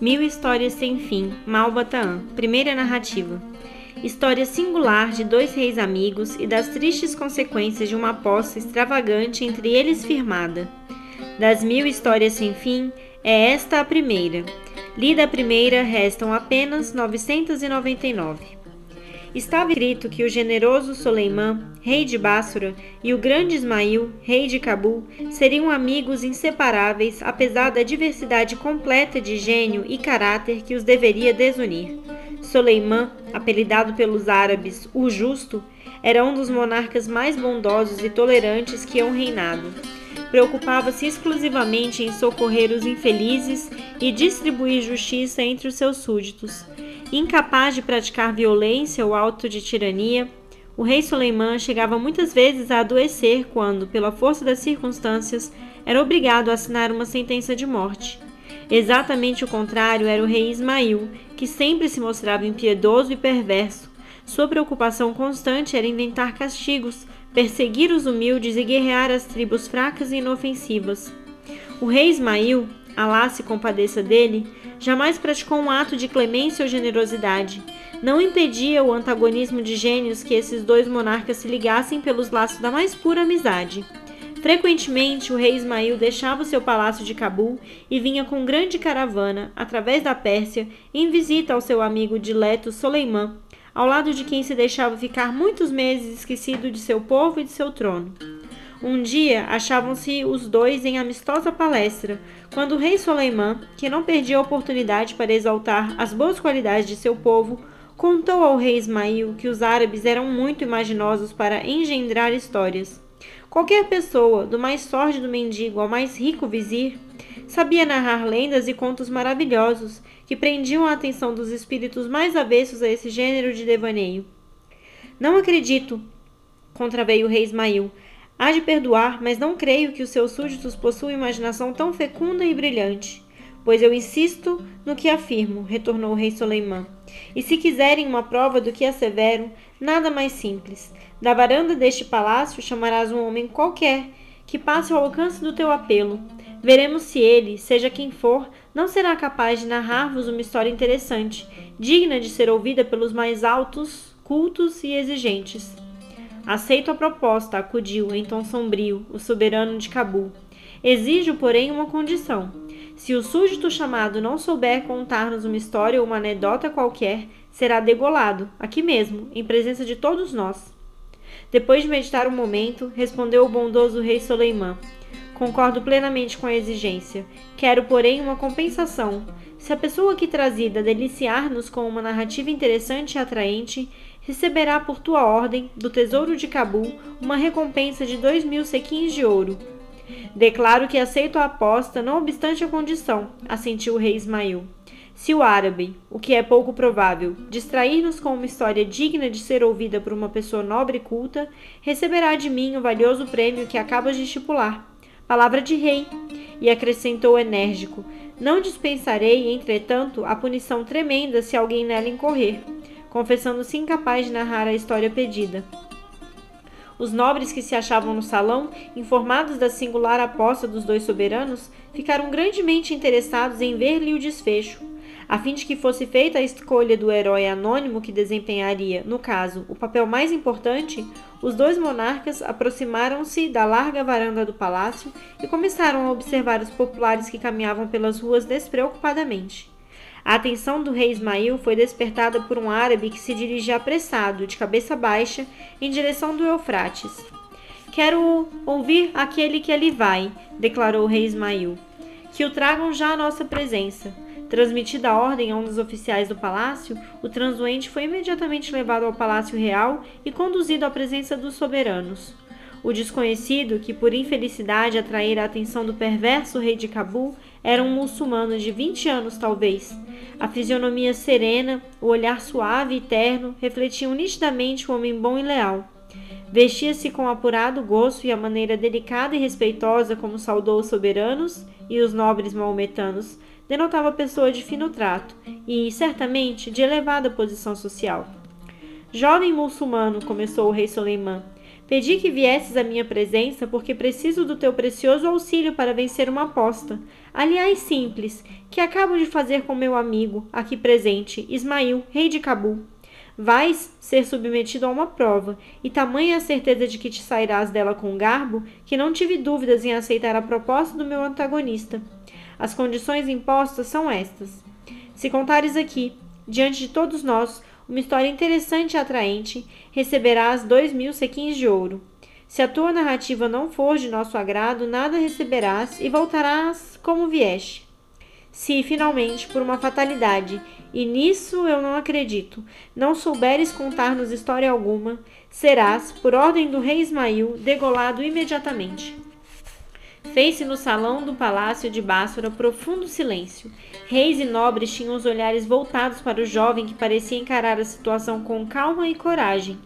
Mil Histórias Sem Fim, Malbataan, primeira narrativa. História singular de dois reis amigos e das tristes consequências de uma aposta extravagante entre eles firmada. Das mil histórias sem fim, é esta a primeira. Lida a primeira, restam apenas 999. Estava escrito que o generoso Soleiman, rei de Bássora, e o grande Ismail, rei de Cabul, seriam amigos inseparáveis, apesar da diversidade completa de gênio e caráter que os deveria desunir. Soleiman, apelidado pelos árabes o Justo, era um dos monarcas mais bondosos e tolerantes que hão reinado. Preocupava-se exclusivamente em socorrer os infelizes e distribuir justiça entre os seus súditos Incapaz de praticar violência ou auto de tirania, o rei Soleiman chegava muitas vezes a adoecer quando, pela força das circunstâncias, era obrigado a assinar uma sentença de morte. Exatamente o contrário era o rei Ismail, que sempre se mostrava impiedoso e perverso. Sua preocupação constante era inventar castigos, perseguir os humildes e guerrear as tribos fracas e inofensivas. O rei Ismail, Alá se compadeça dele, jamais praticou um ato de clemência ou generosidade. Não impedia o antagonismo de gênios que esses dois monarcas se ligassem pelos laços da mais pura amizade. Frequentemente, o rei Ismail deixava o seu palácio de Cabul e vinha com grande caravana, através da Pérsia, em visita ao seu amigo dileto Soleiman, ao lado de quem se deixava ficar muitos meses esquecido de seu povo e de seu trono. Um dia achavam-se os dois em amistosa palestra, quando o rei Soleiman, que não perdia a oportunidade para exaltar as boas qualidades de seu povo, contou ao rei Ismail que os árabes eram muito imaginosos para engendrar histórias. Qualquer pessoa, do mais sórdido mendigo ao mais rico vizir, sabia narrar lendas e contos maravilhosos que prendiam a atenção dos espíritos mais avessos a esse gênero de devaneio. Não acredito, contraveio o rei Ismail, Há de perdoar, mas não creio que os seus súditos possuam imaginação tão fecunda e brilhante. Pois eu insisto no que afirmo, retornou o rei Soleiman. E se quiserem uma prova do que assevero, nada mais simples. Da varanda deste palácio chamarás um homem qualquer que passe ao alcance do teu apelo. Veremos se ele, seja quem for, não será capaz de narrar-vos uma história interessante, digna de ser ouvida pelos mais altos, cultos e exigentes. Aceito a proposta, acudiu, em tom sombrio, o soberano de Cabul. Exijo, porém, uma condição. Se o súdito chamado não souber contar-nos uma história ou uma anedota qualquer, será degolado, aqui mesmo, em presença de todos nós. Depois de meditar um momento, respondeu o bondoso rei Soleiman. Concordo plenamente com a exigência. Quero, porém, uma compensação. Se a pessoa aqui trazida deliciar-nos com uma narrativa interessante e atraente, receberá por tua ordem, do tesouro de Cabul, uma recompensa de dois mil sequins de ouro. Declaro que aceito a aposta, não obstante a condição, assentiu o rei Ismael. Se o árabe, o que é pouco provável, distrair-nos com uma história digna de ser ouvida por uma pessoa nobre e culta, receberá de mim o valioso prêmio que acabas de estipular. Palavra de rei. E acrescentou enérgico: Não dispensarei, entretanto, a punição tremenda se alguém nela incorrer confessando-se incapaz de narrar a história pedida. Os nobres que se achavam no salão, informados da singular aposta dos dois soberanos, ficaram grandemente interessados em ver-lhe o desfecho. A fim de que fosse feita a escolha do herói anônimo que desempenharia, no caso, o papel mais importante, os dois monarcas aproximaram-se da larga varanda do palácio e começaram a observar os populares que caminhavam pelas ruas despreocupadamente. A atenção do rei Ismail foi despertada por um árabe que se dirigia apressado, de cabeça baixa, em direção do Eufrates. Quero ouvir aquele que ali vai, declarou o rei Ismail. Que o tragam já à nossa presença. Transmitida a ordem a um dos oficiais do palácio, o transuente foi imediatamente levado ao palácio real e conduzido à presença dos soberanos. O desconhecido, que por infelicidade atraíra a atenção do perverso rei de Cabul, era um muçulmano de vinte anos, talvez. A fisionomia serena, o olhar suave e terno refletiam nitidamente um homem bom e leal. Vestia-se com apurado gosto e a maneira delicada e respeitosa como saudou os soberanos e os nobres maometanos denotava pessoa de fino trato e, certamente, de elevada posição social. Jovem muçulmano, começou o rei Soleiman, Pedi que viesses à minha presença porque preciso do teu precioso auxílio para vencer uma aposta, aliás simples, que acabo de fazer com meu amigo, aqui presente, Ismail, rei de Cabu. Vais ser submetido a uma prova, e tamanha a certeza de que te sairás dela com garbo, que não tive dúvidas em aceitar a proposta do meu antagonista. As condições impostas são estas. Se contares aqui, diante de todos nós, uma história interessante e atraente, receberás dois mil sequins de ouro. Se a tua narrativa não for de nosso agrado, nada receberás e voltarás como vieste. Se, finalmente, por uma fatalidade, e nisso eu não acredito, não souberes contar-nos história alguma, serás, por ordem do rei Ismail, degolado imediatamente. Fez-se no salão do palácio de Bássora profundo silêncio. Reis e nobres tinham os olhares voltados para o jovem que parecia encarar a situação com calma e coragem.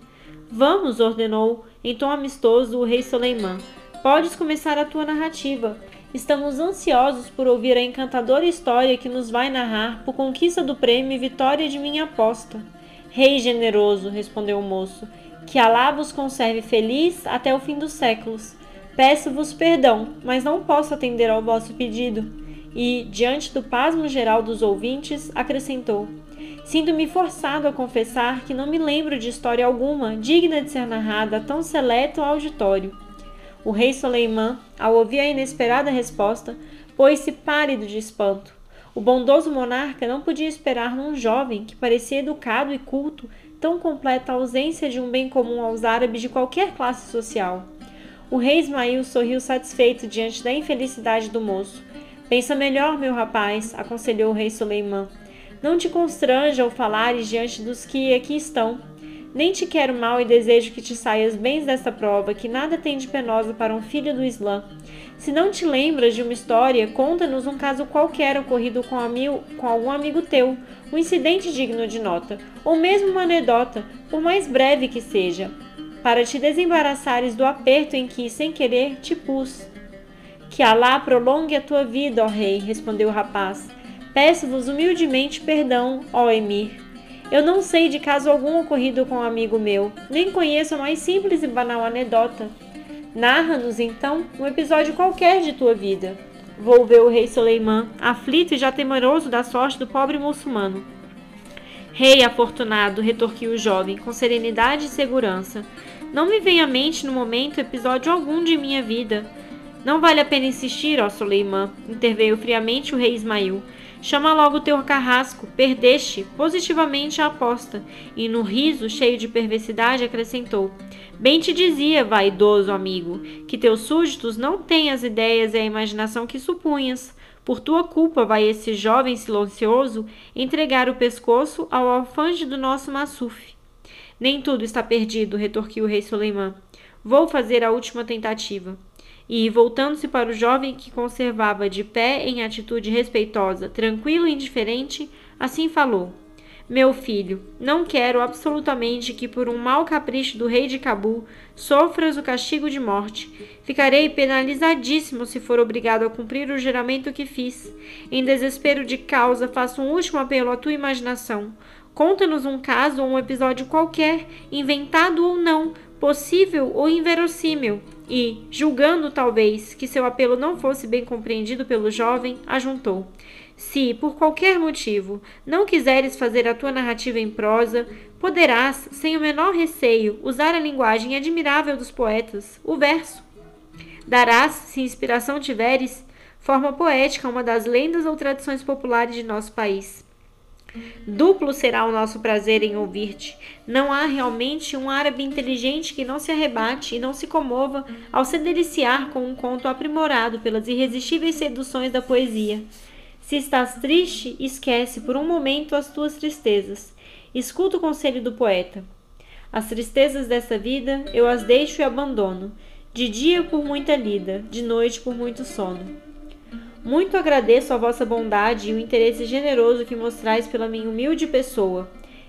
Vamos, ordenou, em tom amistoso, o rei Soleiman. Podes começar a tua narrativa. Estamos ansiosos por ouvir a encantadora história que nos vai narrar por conquista do prêmio e vitória de minha aposta. Rei generoso, respondeu o moço, que Alá vos conserve feliz até o fim dos séculos. Peço-vos perdão, mas não posso atender ao vosso pedido. E, diante do pasmo geral dos ouvintes, acrescentou: Sinto-me forçado a confessar que não me lembro de história alguma digna de ser narrada a tão seleto auditório. O rei Soleiman, ao ouvir a inesperada resposta, pôs-se pálido de espanto. O bondoso monarca não podia esperar num jovem que parecia educado e culto tão completa ausência de um bem comum aos árabes de qualquer classe social. O rei Ismail sorriu satisfeito diante da infelicidade do moço. Pensa melhor, meu rapaz, aconselhou o rei Suleiman. Não te constranja ao falares diante dos que aqui estão. Nem te quero mal e desejo que te saias bens desta prova, que nada tem de penosa para um filho do Islã. Se não te lembras de uma história, conta-nos um caso qualquer ocorrido com, amigo, com algum amigo teu, um incidente digno de nota, ou mesmo uma anedota, por mais breve que seja para te desembaraçares do aperto em que, sem querer, te pus. Que Alá prolongue a tua vida, ó rei, respondeu o rapaz. Peço-vos humildemente perdão, ó emir. Eu não sei de caso algum ocorrido com um amigo meu, nem conheço a mais simples e banal anedota. Narra-nos, então, um episódio qualquer de tua vida. Volveu o rei Soleiman, aflito e já temeroso da sorte do pobre muçulmano. Rei afortunado, retorquiu o jovem, com serenidade e segurança. Não me vem à mente no momento episódio algum de minha vida. Não vale a pena insistir, ó Soleiman, interveio friamente o rei Ismail. Chama logo o teu carrasco, perdeste positivamente a aposta. E no riso, cheio de perversidade, acrescentou: Bem te dizia, vaidoso amigo, que teus súditos não têm as ideias e a imaginação que supunhas. Por tua culpa vai esse jovem silencioso entregar o pescoço ao alfange do nosso Massuf. Nem tudo está perdido, retorquiu o rei Soleiman. Vou fazer a última tentativa. E, voltando-se para o jovem que conservava de pé em atitude respeitosa, tranquilo e indiferente, assim falou: Meu filho, não quero absolutamente que, por um mau capricho do rei de Cabu, sofras o castigo de morte. Ficarei penalizadíssimo se for obrigado a cumprir o juramento que fiz. Em desespero de causa, faço um último apelo à tua imaginação. Conta-nos um caso ou um episódio qualquer, inventado ou não, possível ou inverossímil, e, julgando talvez que seu apelo não fosse bem compreendido pelo jovem, ajuntou: Se, por qualquer motivo, não quiseres fazer a tua narrativa em prosa, poderás, sem o menor receio, usar a linguagem admirável dos poetas, o verso. Darás, se inspiração tiveres, forma poética a uma das lendas ou tradições populares de nosso país. Duplo será o nosso prazer em ouvir-te. Não há realmente um árabe inteligente que não se arrebate e não se comova ao se deliciar com um conto aprimorado pelas irresistíveis seduções da poesia. Se estás triste, esquece por um momento as tuas tristezas. Escuta o conselho do poeta. As tristezas dessa vida eu as deixo e abandono, de dia por muita lida, de noite por muito sono. Muito agradeço a vossa bondade e o interesse generoso que mostrais pela minha humilde pessoa.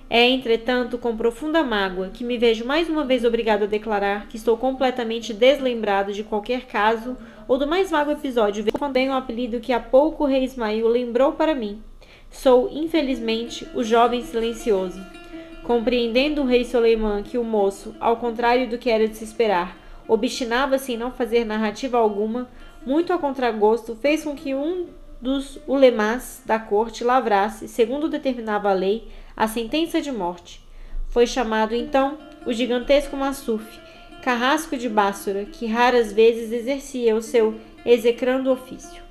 É, entretanto, com profunda mágoa que me vejo mais uma vez obrigado a declarar que estou completamente deslembrado de qualquer caso ou do mais vago episódio, também o apelido que há pouco o rei Ismael lembrou para mim. Sou, infelizmente, o jovem silencioso. Compreendendo o rei Soleiman que o moço, ao contrário do que era de se esperar, obstinava-se em não fazer narrativa alguma, muito a contragosto, fez com que um dos ulemás da corte lavrasse, segundo determinava a lei, a sentença de morte. Foi chamado então o gigantesco Massuf, carrasco de Bássora, que raras vezes exercia o seu execrando ofício.